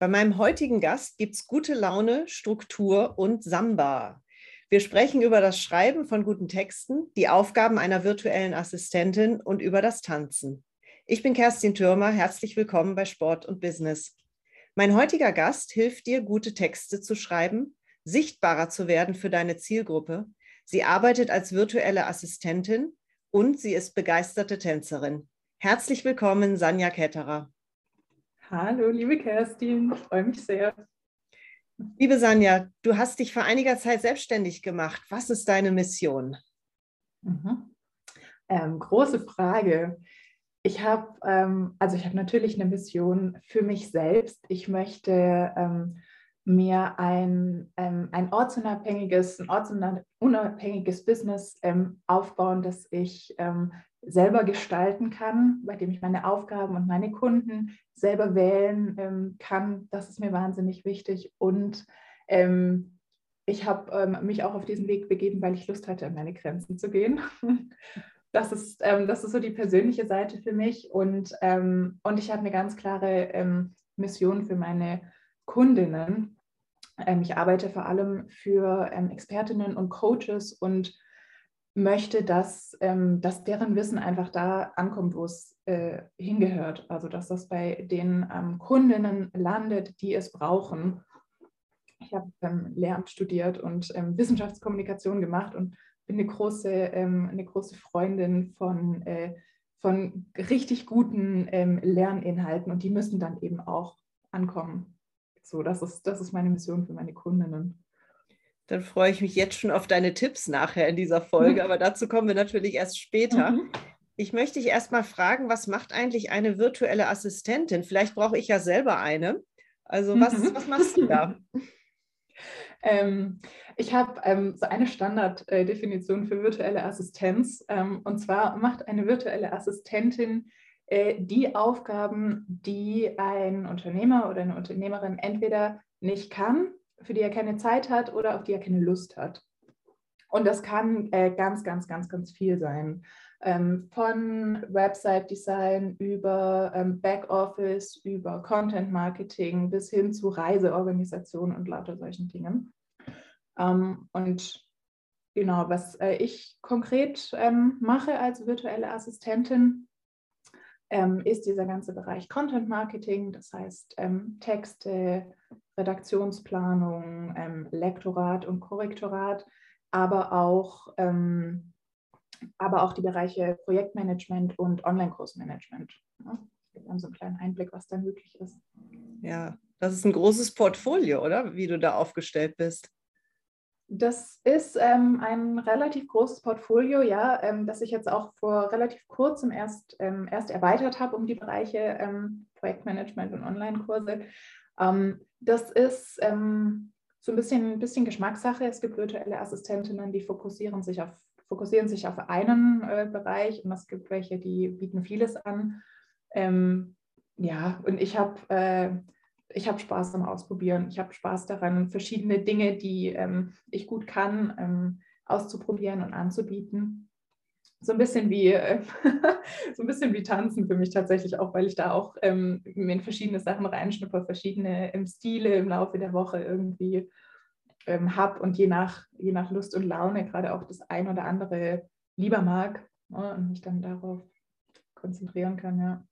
Bei meinem heutigen Gast gibt es gute Laune, Struktur und Samba. Wir sprechen über das Schreiben von guten Texten, die Aufgaben einer virtuellen Assistentin und über das Tanzen. Ich bin Kerstin Türmer, herzlich willkommen bei Sport und Business. Mein heutiger Gast hilft dir, gute Texte zu schreiben, sichtbarer zu werden für deine Zielgruppe. Sie arbeitet als virtuelle Assistentin und sie ist begeisterte Tänzerin. Herzlich willkommen, Sanja Ketterer. Hallo, liebe Kerstin, ich freue mich sehr. Liebe Sanja, du hast dich vor einiger Zeit selbstständig gemacht. Was ist deine Mission? Mhm. Ähm, große Frage. Ich habe ähm, also ich habe natürlich eine Mission für mich selbst. Ich möchte ähm, mir ein, ähm, ein ortsunabhängiges, ein ortsunabhängiges Business ähm, aufbauen, das ich ähm, selber gestalten kann, bei dem ich meine Aufgaben und meine Kunden selber wählen ähm, kann. Das ist mir wahnsinnig wichtig. Und ähm, ich habe ähm, mich auch auf diesen Weg begeben, weil ich Lust hatte, an meine Grenzen zu gehen. Das ist, ähm, das ist so die persönliche Seite für mich. Und, ähm, und ich habe eine ganz klare ähm, Mission für meine Kundinnen. ich arbeite vor allem für Expertinnen und Coaches und möchte, dass, ähm, dass deren Wissen einfach da ankommt, wo es äh, hingehört. Also dass das bei den ähm, Kundinnen landet, die es brauchen. Ich habe ähm, Lehramt studiert und ähm, Wissenschaftskommunikation gemacht und bin eine große, ähm, eine große Freundin von, äh, von richtig guten ähm, Lerninhalten und die müssen dann eben auch ankommen. So, das ist, das ist meine Mission für meine Kundinnen. Dann freue ich mich jetzt schon auf deine Tipps nachher in dieser Folge, aber dazu kommen wir natürlich erst später. Mhm. Ich möchte dich erstmal fragen, was macht eigentlich eine virtuelle Assistentin? Vielleicht brauche ich ja selber eine. Also was, mhm. was machst du da? Ähm, ich habe ähm, so eine Standarddefinition für virtuelle Assistenz. Ähm, und zwar macht eine virtuelle Assistentin äh, die Aufgaben, die ein Unternehmer oder eine Unternehmerin entweder nicht kann für die er keine Zeit hat oder auf die er keine Lust hat. Und das kann äh, ganz, ganz, ganz, ganz viel sein. Ähm, von Website-Design über ähm, Backoffice, über Content-Marketing bis hin zu Reiseorganisation und lauter solchen Dingen. Ähm, und genau, was äh, ich konkret ähm, mache als virtuelle Assistentin, ähm, ist dieser ganze Bereich Content Marketing, das heißt ähm, Texte, Redaktionsplanung, ähm, Lektorat und Korrektorat, aber auch, ähm, aber auch die Bereiche Projektmanagement und Online-Kursmanagement. Ja, gibt dann so einen kleinen Einblick, was da möglich ist. Ja, das ist ein großes Portfolio, oder? Wie du da aufgestellt bist. Das ist ähm, ein relativ großes Portfolio, ja, ähm, das ich jetzt auch vor relativ kurzem erst, ähm, erst erweitert habe um die Bereiche ähm, Projektmanagement und Online-Kurse. Ähm, das ist ähm, so ein bisschen, ein bisschen Geschmackssache. Es gibt virtuelle Assistentinnen, die fokussieren sich auf, fokussieren sich auf einen äh, Bereich und es gibt welche, die bieten vieles an. Ja, und ich habe äh, ich Spaß am Ausprobieren. Ich habe Spaß daran, verschiedene Dinge, die ähm, ich gut kann, ähm, auszuprobieren und anzubieten so ein bisschen wie äh, so ein bisschen wie Tanzen für mich tatsächlich auch, weil ich da auch ähm, in verschiedene Sachen reinschnupper, verschiedene ähm, Stile im Laufe der Woche irgendwie ähm, habe und je nach, je nach Lust und Laune gerade auch das ein oder andere lieber mag ne, und mich dann darauf konzentrieren kann, ja.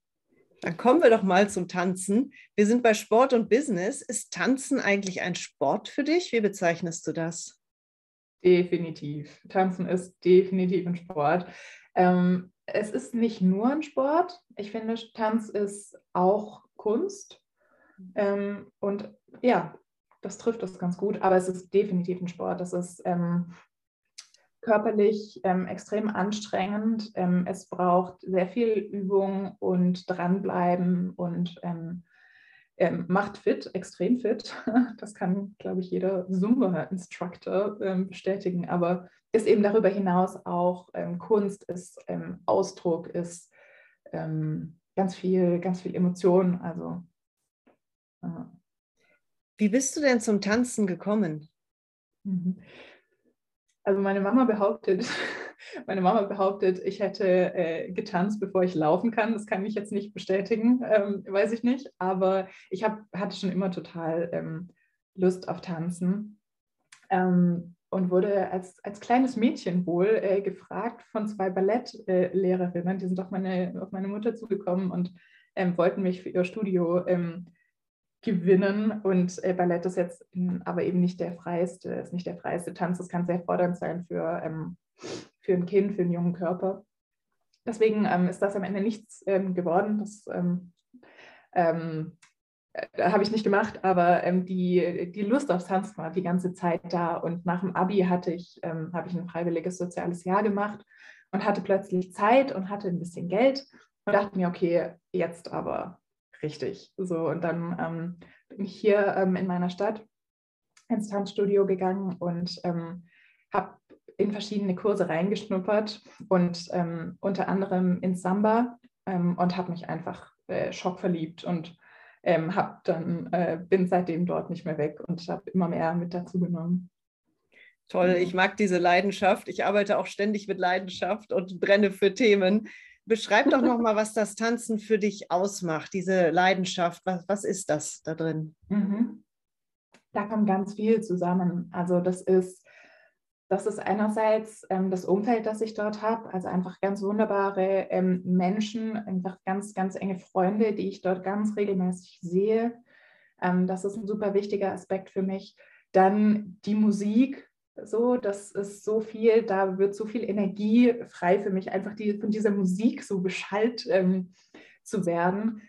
Dann kommen wir doch mal zum Tanzen. Wir sind bei Sport und Business. Ist Tanzen eigentlich ein Sport für dich? Wie bezeichnest du das? Definitiv. Tanzen ist definitiv ein Sport. Ähm, es ist nicht nur ein Sport. Ich finde, Tanz ist auch Kunst. Ähm, und ja, das trifft es ganz gut, aber es ist definitiv ein Sport. Das ist ähm, körperlich ähm, extrem anstrengend. Ähm, es braucht sehr viel Übung und dranbleiben und ähm, ähm, macht fit, extrem fit. Das kann, glaube ich, jeder Zumba-Instructor ähm, bestätigen, aber ist eben darüber hinaus auch Kunst, ist Ausdruck, ist ganz viel, ganz viel Emotion. Also, äh. Wie bist du denn zum Tanzen gekommen? Also meine Mama behauptet, Meine Mama behauptet, ich hätte äh, getanzt, bevor ich laufen kann. Das kann ich jetzt nicht bestätigen, ähm, weiß ich nicht. Aber ich hab, hatte schon immer total ähm, Lust auf Tanzen ähm, und wurde als, als kleines Mädchen wohl äh, gefragt von zwei Ballettlehrerinnen. die sind auf meine, auf meine Mutter zugekommen und ähm, wollten mich für ihr Studio ähm, gewinnen. Und äh, Ballett ist jetzt aber eben nicht der freiste, ist nicht der freiste Tanz. Das kann sehr fordernd sein für, ähm, für ein Kind, für einen jungen Körper. Deswegen ähm, ist das am Ende nichts ähm, geworden. Das ähm, ähm, äh, habe ich nicht gemacht, aber ähm, die, die Lust aufs Tanzen war die ganze Zeit da. Und nach dem Abi hatte ich, habe ich ein freiwilliges soziales Jahr gemacht und hatte plötzlich Zeit und hatte ein bisschen Geld und dachte mir, okay, jetzt aber richtig. So, und dann ähm, bin ich hier ähm, in meiner Stadt ins Tanzstudio gegangen und ähm, habe in verschiedene Kurse reingeschnuppert und ähm, unter anderem in Samba ähm, und habe mich einfach äh, schockverliebt und ähm, hab dann, äh, bin seitdem dort nicht mehr weg und habe immer mehr mit dazu genommen. Toll, ich mag diese Leidenschaft. Ich arbeite auch ständig mit Leidenschaft und brenne für Themen. Beschreib doch noch mal, was das Tanzen für dich ausmacht, diese Leidenschaft. Was, was ist das da drin? Mhm. Da kommt ganz viel zusammen. Also das ist, das ist einerseits ähm, das Umfeld, das ich dort habe, also einfach ganz wunderbare ähm, Menschen, einfach ganz, ganz enge Freunde, die ich dort ganz regelmäßig sehe. Ähm, das ist ein super wichtiger Aspekt für mich. Dann die Musik, so, das ist so viel, da wird so viel Energie frei für mich, einfach die, von dieser Musik so beschallt ähm, zu werden.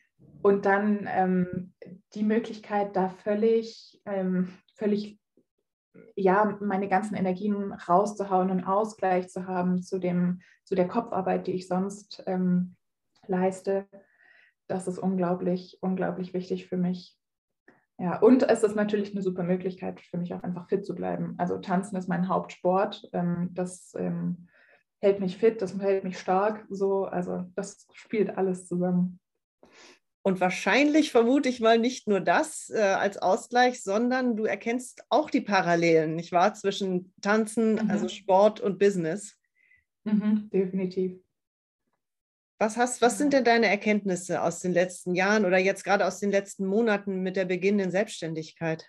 Und dann ähm, die Möglichkeit, da völlig, ähm, völlig, ja, meine ganzen Energien rauszuhauen und Ausgleich zu haben zu, dem, zu der Kopfarbeit, die ich sonst ähm, leiste. Das ist unglaublich, unglaublich wichtig für mich. Ja, und es ist natürlich eine super Möglichkeit für mich auch einfach fit zu bleiben. Also Tanzen ist mein Hauptsport. Ähm, das ähm, hält mich fit, das hält mich stark. So, also das spielt alles zusammen. Und wahrscheinlich vermute ich mal nicht nur das äh, als Ausgleich, sondern du erkennst auch die Parallelen, nicht wahr, zwischen Tanzen, mhm. also Sport und Business. Mhm, definitiv. Was, hast, was sind denn deine Erkenntnisse aus den letzten Jahren oder jetzt gerade aus den letzten Monaten mit der beginnenden Selbstständigkeit?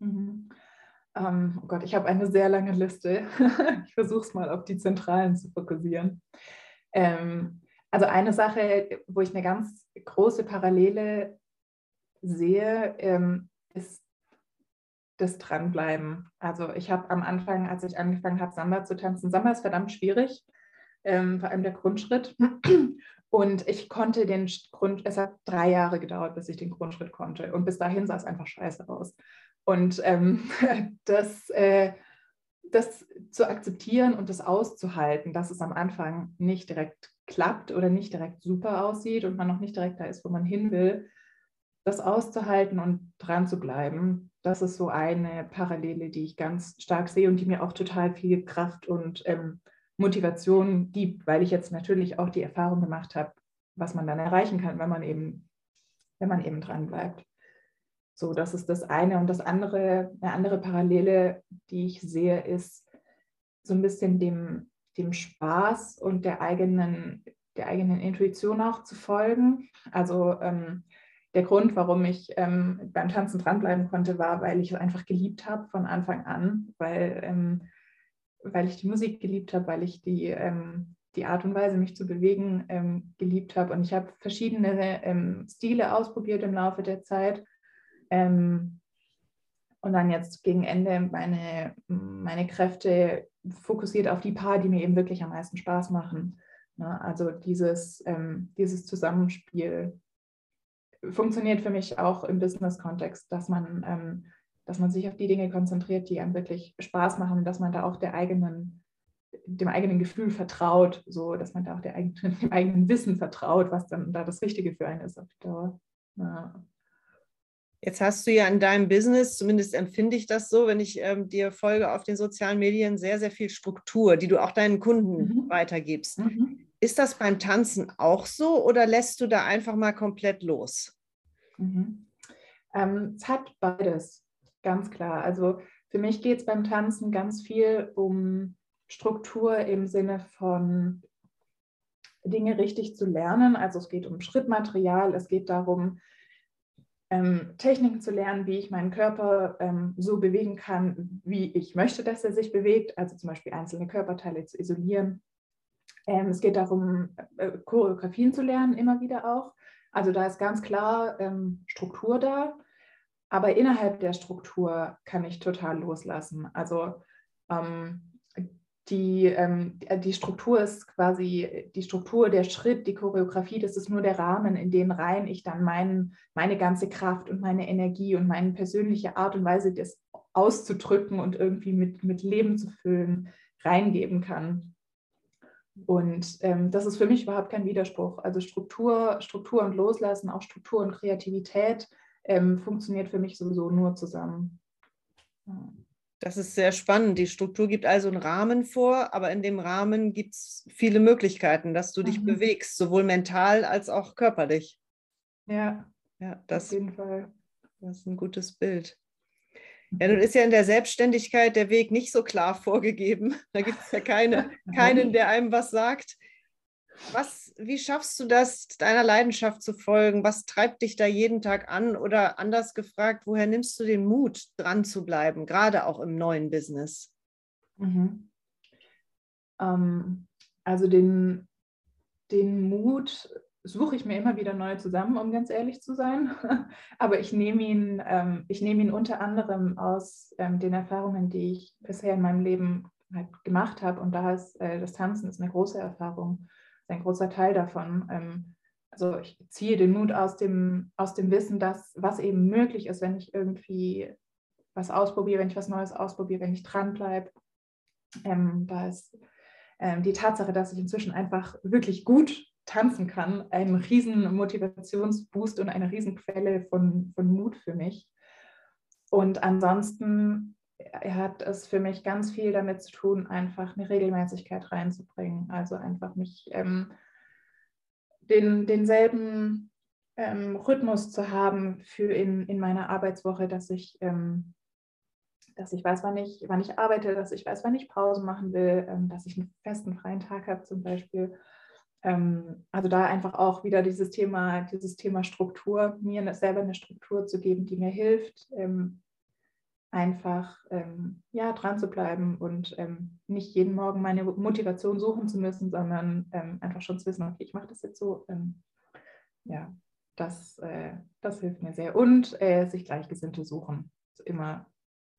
Mhm. Ähm, oh Gott, ich habe eine sehr lange Liste. ich versuche es mal auf die Zentralen zu fokussieren. Ähm, also eine Sache, wo ich eine ganz große Parallele sehe, ähm, ist das Dranbleiben. Also ich habe am Anfang, als ich angefangen habe, Samba zu tanzen, Samba ist verdammt schwierig ähm, vor allem der Grundschritt. Und ich konnte den Grund, es hat drei Jahre gedauert, bis ich den Grundschritt konnte. Und bis dahin sah es einfach scheiße aus. Und ähm, das, äh, das zu akzeptieren und das auszuhalten, dass es am Anfang nicht direkt klappt oder nicht direkt super aussieht und man noch nicht direkt da ist, wo man hin will, das auszuhalten und dran zu bleiben, das ist so eine Parallele, die ich ganz stark sehe und die mir auch total viel Kraft und ähm, Motivation gibt, weil ich jetzt natürlich auch die Erfahrung gemacht habe, was man dann erreichen kann, wenn man eben, wenn man eben dran bleibt. So, das ist das eine. Und das andere, eine andere Parallele, die ich sehe, ist so ein bisschen dem, dem Spaß und der eigenen, der eigenen Intuition auch zu folgen. Also ähm, der Grund, warum ich ähm, beim Tanzen dranbleiben konnte, war, weil ich es einfach geliebt habe von Anfang an, weil ähm, weil ich die Musik geliebt habe, weil ich die, ähm, die Art und Weise, mich zu bewegen, ähm, geliebt habe. Und ich habe verschiedene ähm, Stile ausprobiert im Laufe der Zeit. Ähm, und dann jetzt gegen Ende meine, meine Kräfte fokussiert auf die paar, die mir eben wirklich am meisten Spaß machen. Ne? Also dieses, ähm, dieses Zusammenspiel funktioniert für mich auch im Business-Kontext, dass man ähm, dass man sich auf die Dinge konzentriert, die einem wirklich Spaß machen und dass man da auch der eigenen, dem eigenen Gefühl vertraut, so dass man da auch der eigenen, dem eigenen Wissen vertraut, was dann da das Richtige für einen ist auf die Dauer. Ja. Jetzt hast du ja in deinem Business, zumindest empfinde ich das so, wenn ich ähm, dir folge auf den sozialen Medien, sehr, sehr viel Struktur, die du auch deinen Kunden mhm. weitergibst. Mhm. Ist das beim Tanzen auch so oder lässt du da einfach mal komplett los? Mhm. Ähm, es hat beides. Ganz klar. Also für mich geht es beim Tanzen ganz viel um Struktur im Sinne von Dinge richtig zu lernen. Also es geht um Schrittmaterial, es geht darum, ähm, Techniken zu lernen, wie ich meinen Körper ähm, so bewegen kann, wie ich möchte, dass er sich bewegt. Also zum Beispiel einzelne Körperteile zu isolieren. Ähm, es geht darum, äh, Choreografien zu lernen, immer wieder auch. Also da ist ganz klar ähm, Struktur da. Aber innerhalb der Struktur kann ich total loslassen. Also ähm, die, ähm, die Struktur ist quasi die Struktur, der Schritt, die Choreografie, das ist nur der Rahmen, in den rein ich dann mein, meine ganze Kraft und meine Energie und meine persönliche Art und Weise, das auszudrücken und irgendwie mit, mit Leben zu füllen, reingeben kann. Und ähm, das ist für mich überhaupt kein Widerspruch. Also Struktur, Struktur und Loslassen, auch Struktur und Kreativität ähm, funktioniert für mich sowieso nur zusammen. Ja. Das ist sehr spannend. Die Struktur gibt also einen Rahmen vor, aber in dem Rahmen gibt es viele Möglichkeiten, dass du dich mhm. bewegst, sowohl mental als auch körperlich. Ja, ja das, auf jeden Fall. Das ist ein gutes Bild. Ja, nun ist ja in der Selbstständigkeit der Weg nicht so klar vorgegeben. Da gibt es ja keine, keinen, der einem was sagt. Was, wie schaffst du das, deiner Leidenschaft zu folgen? Was treibt dich da jeden Tag an? Oder anders gefragt, woher nimmst du den Mut, dran zu bleiben, gerade auch im neuen Business? Mhm. Ähm, also den, den Mut suche ich mir immer wieder neu zusammen, um ganz ehrlich zu sein. Aber ich nehme ihn, ähm, ich nehme ihn unter anderem aus ähm, den Erfahrungen, die ich bisher in meinem Leben halt gemacht habe. Und da ist äh, das Tanzen ist eine große Erfahrung ist ein großer Teil davon. Ähm, also ich ziehe den Mut aus dem, aus dem Wissen, dass was eben möglich ist, wenn ich irgendwie was ausprobiere, wenn ich was Neues ausprobiere, wenn ich dranbleibe. Ähm, da ist ähm, die Tatsache, dass ich inzwischen einfach wirklich gut tanzen kann, ein riesen Motivationsboost und eine riesen Quelle von, von Mut für mich. Und ansonsten hat es für mich ganz viel damit zu tun, einfach eine Regelmäßigkeit reinzubringen. Also einfach mich ähm, den, denselben ähm, Rhythmus zu haben für in, in meiner Arbeitswoche, dass ich, ähm, dass ich weiß, wann ich, wann ich arbeite, dass ich weiß, wann ich Pause machen will, ähm, dass ich einen festen freien Tag habe zum Beispiel. Ähm, also da einfach auch wieder dieses Thema, dieses Thema Struktur, mir selber eine Struktur zu geben, die mir hilft, ähm, einfach ähm, ja, dran zu bleiben und ähm, nicht jeden Morgen meine Motivation suchen zu müssen, sondern ähm, einfach schon zu wissen, okay, ich mache das jetzt so. Ähm, ja, das, äh, das hilft mir sehr. Und äh, sich Gleichgesinnte suchen. Ist immer,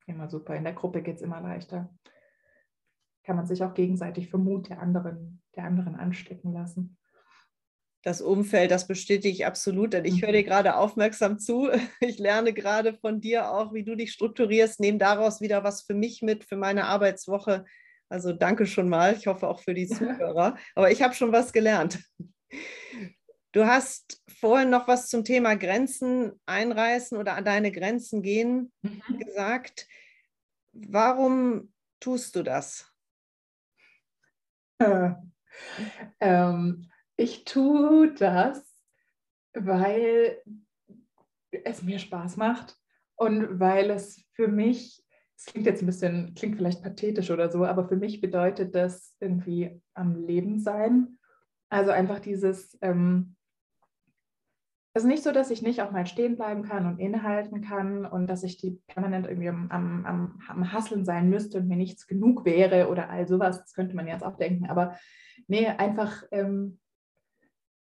immer super. In der Gruppe geht es immer leichter. Kann man sich auch gegenseitig für Mut der anderen, der anderen anstecken lassen das Umfeld, das bestätige ich absolut, denn ich höre dir mhm. gerade aufmerksam zu. Ich lerne gerade von dir auch, wie du dich strukturierst, nehme daraus wieder was für mich mit, für meine Arbeitswoche. Also danke schon mal. Ich hoffe auch für die Zuhörer. Aber ich habe schon was gelernt. Du hast vorhin noch was zum Thema Grenzen einreißen oder an deine Grenzen gehen mhm. gesagt. Warum tust du das? Äh, ähm, ich tue das, weil es mir Spaß macht und weil es für mich, es klingt jetzt ein bisschen, klingt vielleicht pathetisch oder so, aber für mich bedeutet das irgendwie am Leben sein. Also einfach dieses, ähm, es ist nicht so, dass ich nicht auch mal stehen bleiben kann und innehalten kann und dass ich die permanent irgendwie am, am, am, am Hasseln sein müsste und mir nichts genug wäre oder all sowas. Das könnte man jetzt auch denken. Aber nee, einfach ähm,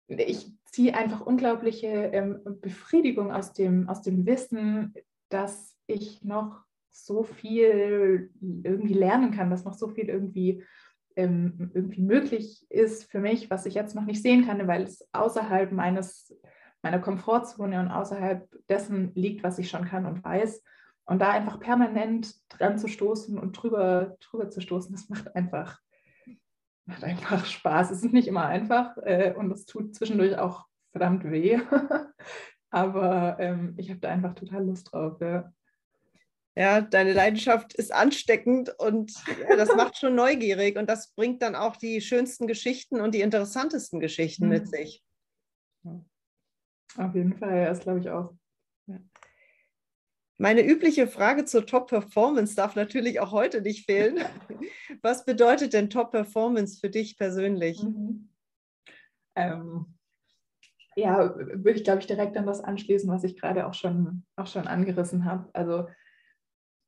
ich ziehe einfach unglaubliche ähm, Befriedigung aus dem, aus dem Wissen, dass ich noch so viel irgendwie lernen kann, dass noch so viel irgendwie, ähm, irgendwie möglich ist für mich, was ich jetzt noch nicht sehen kann, weil es außerhalb meines, meiner Komfortzone und außerhalb dessen liegt, was ich schon kann und weiß. Und da einfach permanent dran zu stoßen und drüber, drüber zu stoßen, das macht einfach macht einfach Spaß. Es ist nicht immer einfach äh, und es tut zwischendurch auch verdammt weh. Aber ähm, ich habe da einfach total Lust drauf. Ja. ja deine Leidenschaft ist ansteckend und ja, das macht schon neugierig und das bringt dann auch die schönsten Geschichten und die interessantesten Geschichten mhm. mit sich. Auf jeden Fall, das glaube ich auch. Meine übliche Frage zur Top-Performance darf natürlich auch heute nicht fehlen. Was bedeutet denn Top-Performance für dich persönlich? Mhm. Ähm, ja, würde ich, glaube ich, direkt an das anschließen, was ich gerade auch schon, auch schon angerissen habe. Also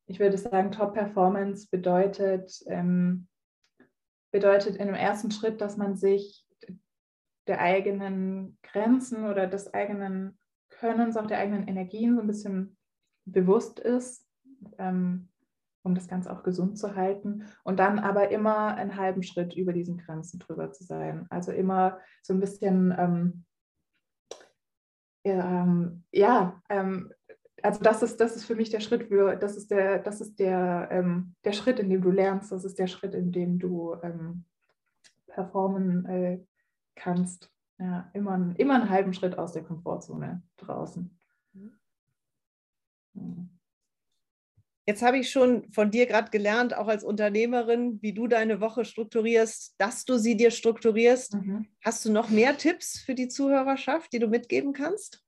ich würde sagen, Top-Performance bedeutet, ähm, bedeutet in dem ersten Schritt, dass man sich der eigenen Grenzen oder des eigenen Könnens, auch der eigenen Energien so ein bisschen bewusst ist, ähm, um das Ganze auch gesund zu halten. Und dann aber immer einen halben Schritt über diesen Grenzen drüber zu sein. Also immer so ein bisschen, ähm, ähm, ja, ähm, also das ist, das ist für mich der Schritt für, das ist der, das ist der, ähm, der Schritt, in dem du lernst, das ist der Schritt, in dem du ähm, performen äh, kannst. Ja, immer, immer einen halben Schritt aus der Komfortzone draußen. Mhm. Jetzt habe ich schon von dir gerade gelernt, auch als Unternehmerin, wie du deine Woche strukturierst, dass du sie dir strukturierst. Mhm. Hast du noch mehr Tipps für die Zuhörerschaft, die du mitgeben kannst?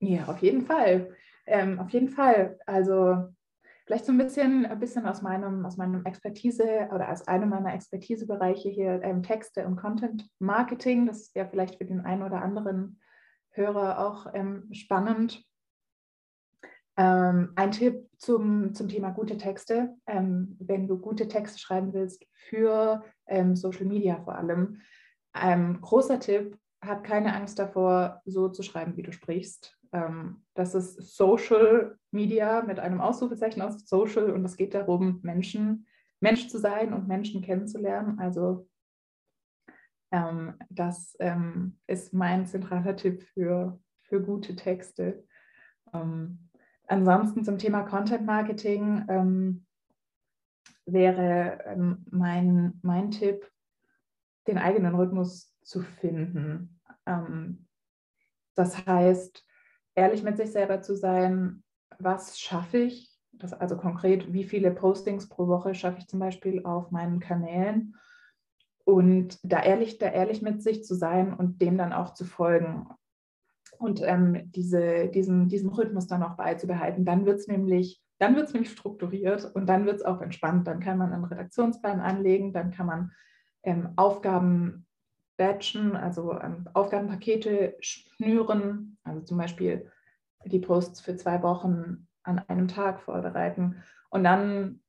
Ja, auf jeden Fall. Ähm, auf jeden Fall. Also vielleicht so ein bisschen, ein bisschen aus meinem, aus meinem Expertise oder aus einem meiner Expertisebereiche hier ähm, Texte und Content Marketing. Das ist ja vielleicht für den einen oder anderen Hörer auch ähm, spannend. Ähm, ein Tipp zum, zum Thema gute Texte. Ähm, wenn du gute Texte schreiben willst für ähm, Social Media vor allem, ähm, großer Tipp, hab keine Angst davor, so zu schreiben, wie du sprichst. Ähm, das ist Social Media mit einem Ausrufezeichen aus Social und es geht darum, Menschen, Mensch zu sein und Menschen kennenzulernen. Also ähm, das ist mein zentraler Tipp für, für gute Texte. Ähm, Ansonsten zum Thema Content Marketing ähm, wäre ähm, mein, mein Tipp, den eigenen Rhythmus zu finden. Ähm, das heißt, ehrlich mit sich selber zu sein, was schaffe ich? Das, also konkret, wie viele Postings pro Woche schaffe ich zum Beispiel auf meinen Kanälen? Und da ehrlich, da ehrlich mit sich zu sein und dem dann auch zu folgen und ähm, diese, diesen, diesen Rhythmus dann auch beizubehalten. Dann wird es nämlich, dann wird nämlich strukturiert und dann wird es auch entspannt. Dann kann man einen Redaktionsplan anlegen, dann kann man ähm, Aufgaben batchen, also ähm, Aufgabenpakete schnüren, also zum Beispiel die Posts für zwei Wochen an einem Tag vorbereiten. Und dann,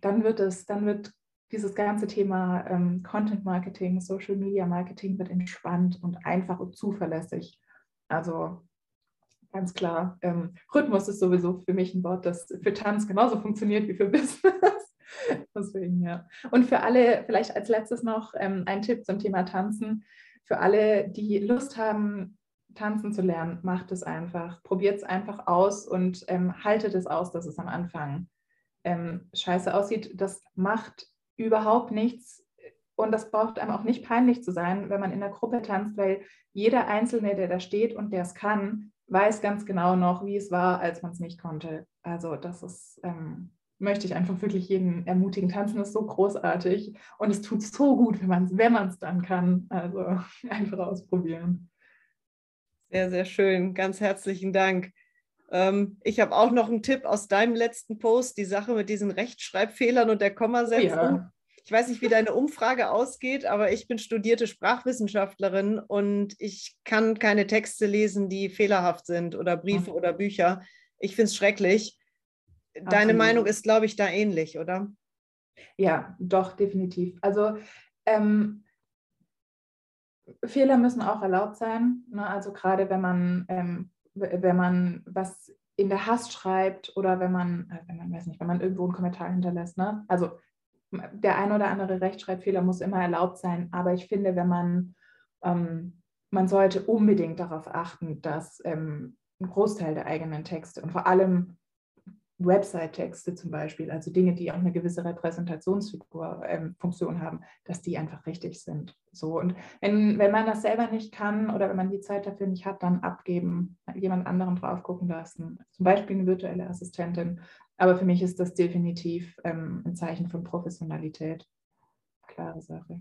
dann wird es, dann wird dieses ganze Thema ähm, Content Marketing, Social Media Marketing wird entspannt und einfach und zuverlässig. Also ganz klar, ähm, Rhythmus ist sowieso für mich ein Wort, das für Tanz genauso funktioniert wie für Business. Deswegen, ja. Und für alle, vielleicht als letztes noch ähm, ein Tipp zum Thema Tanzen. Für alle, die Lust haben, tanzen zu lernen, macht es einfach. Probiert es einfach aus und ähm, haltet es aus, dass es am Anfang ähm, scheiße aussieht. Das macht überhaupt nichts und das braucht einem auch nicht peinlich zu sein, wenn man in der Gruppe tanzt, weil jeder Einzelne, der da steht und der es kann, weiß ganz genau noch, wie es war, als man es nicht konnte. Also das ist, ähm, möchte ich einfach wirklich jeden ermutigen. Tanzen ist so großartig und es tut so gut, wenn man es wenn dann kann. Also einfach ausprobieren. Sehr, sehr schön. Ganz herzlichen Dank. Ähm, ich habe auch noch einen Tipp aus deinem letzten Post, die Sache mit diesen Rechtschreibfehlern und der Kommasetzung. Ja. Ich weiß nicht, wie deine Umfrage ausgeht, aber ich bin studierte Sprachwissenschaftlerin und ich kann keine Texte lesen, die fehlerhaft sind oder Briefe mhm. oder Bücher. Ich finde es schrecklich. Deine Absolut. Meinung ist, glaube ich, da ähnlich, oder? Ja, doch, definitiv. Also ähm, Fehler müssen auch erlaubt sein. Ne? Also gerade wenn man, ähm, wenn man was in der Hast schreibt oder wenn man, äh, wenn man weiß nicht, wenn man irgendwo einen Kommentar hinterlässt. Ne? Also der ein oder andere Rechtschreibfehler muss immer erlaubt sein, aber ich finde, wenn man, ähm, man sollte unbedingt darauf achten, dass ähm, ein Großteil der eigenen Texte und vor allem Website-Texte zum Beispiel, also Dinge, die auch eine gewisse Repräsentationsfunktion ähm, haben, dass die einfach richtig sind. So und wenn, wenn man das selber nicht kann oder wenn man die Zeit dafür nicht hat, dann abgeben, jemand anderen drauf gucken lassen, zum Beispiel eine virtuelle Assistentin aber für mich ist das definitiv ähm, ein Zeichen von Professionalität. Klare Sache.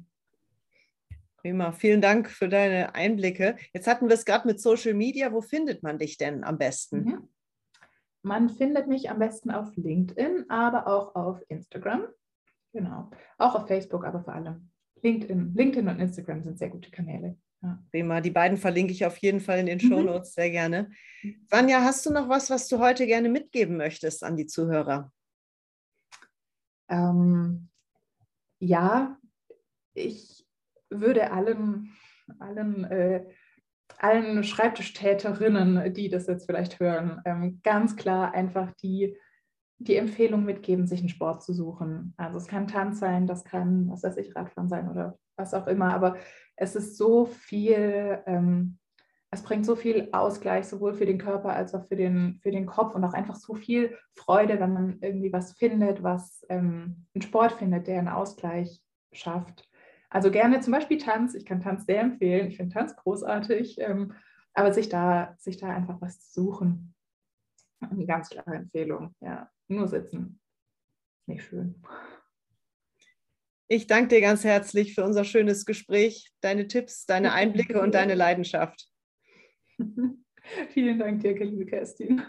Prima, vielen Dank für deine Einblicke. Jetzt hatten wir es gerade mit Social Media. Wo findet man dich denn am besten? Mhm. Man findet mich am besten auf LinkedIn, aber auch auf Instagram. Genau. Auch auf Facebook, aber vor allem LinkedIn. LinkedIn und Instagram sind sehr gute Kanäle. Ja. Prima. Die beiden verlinke ich auf jeden Fall in den mhm. Show Notes sehr gerne. Vanja, hast du noch was, was du heute gerne mitgeben möchtest an die Zuhörer? Ähm, ja, ich würde allen, allen, äh, allen Schreibtischtäterinnen, die das jetzt vielleicht hören, ähm, ganz klar einfach die, die Empfehlung mitgeben, sich einen Sport zu suchen. Also es kann Tanz sein, das kann, was weiß ich, Radfahren sein oder was auch immer, aber es ist so viel, ähm, es bringt so viel Ausgleich, sowohl für den Körper als auch für den, für den Kopf und auch einfach so viel Freude, wenn man irgendwie was findet, was ähm, einen Sport findet, der einen Ausgleich schafft. Also gerne zum Beispiel Tanz. Ich kann Tanz sehr empfehlen. Ich finde Tanz großartig. Ähm, aber sich da, sich da einfach was zu suchen. Eine ganz klare Empfehlung. Ja, nur sitzen. Nicht schön. Ich danke dir ganz herzlich für unser schönes Gespräch, deine Tipps, deine Einblicke und deine Leidenschaft. Vielen Dank dir, liebe Kerstin.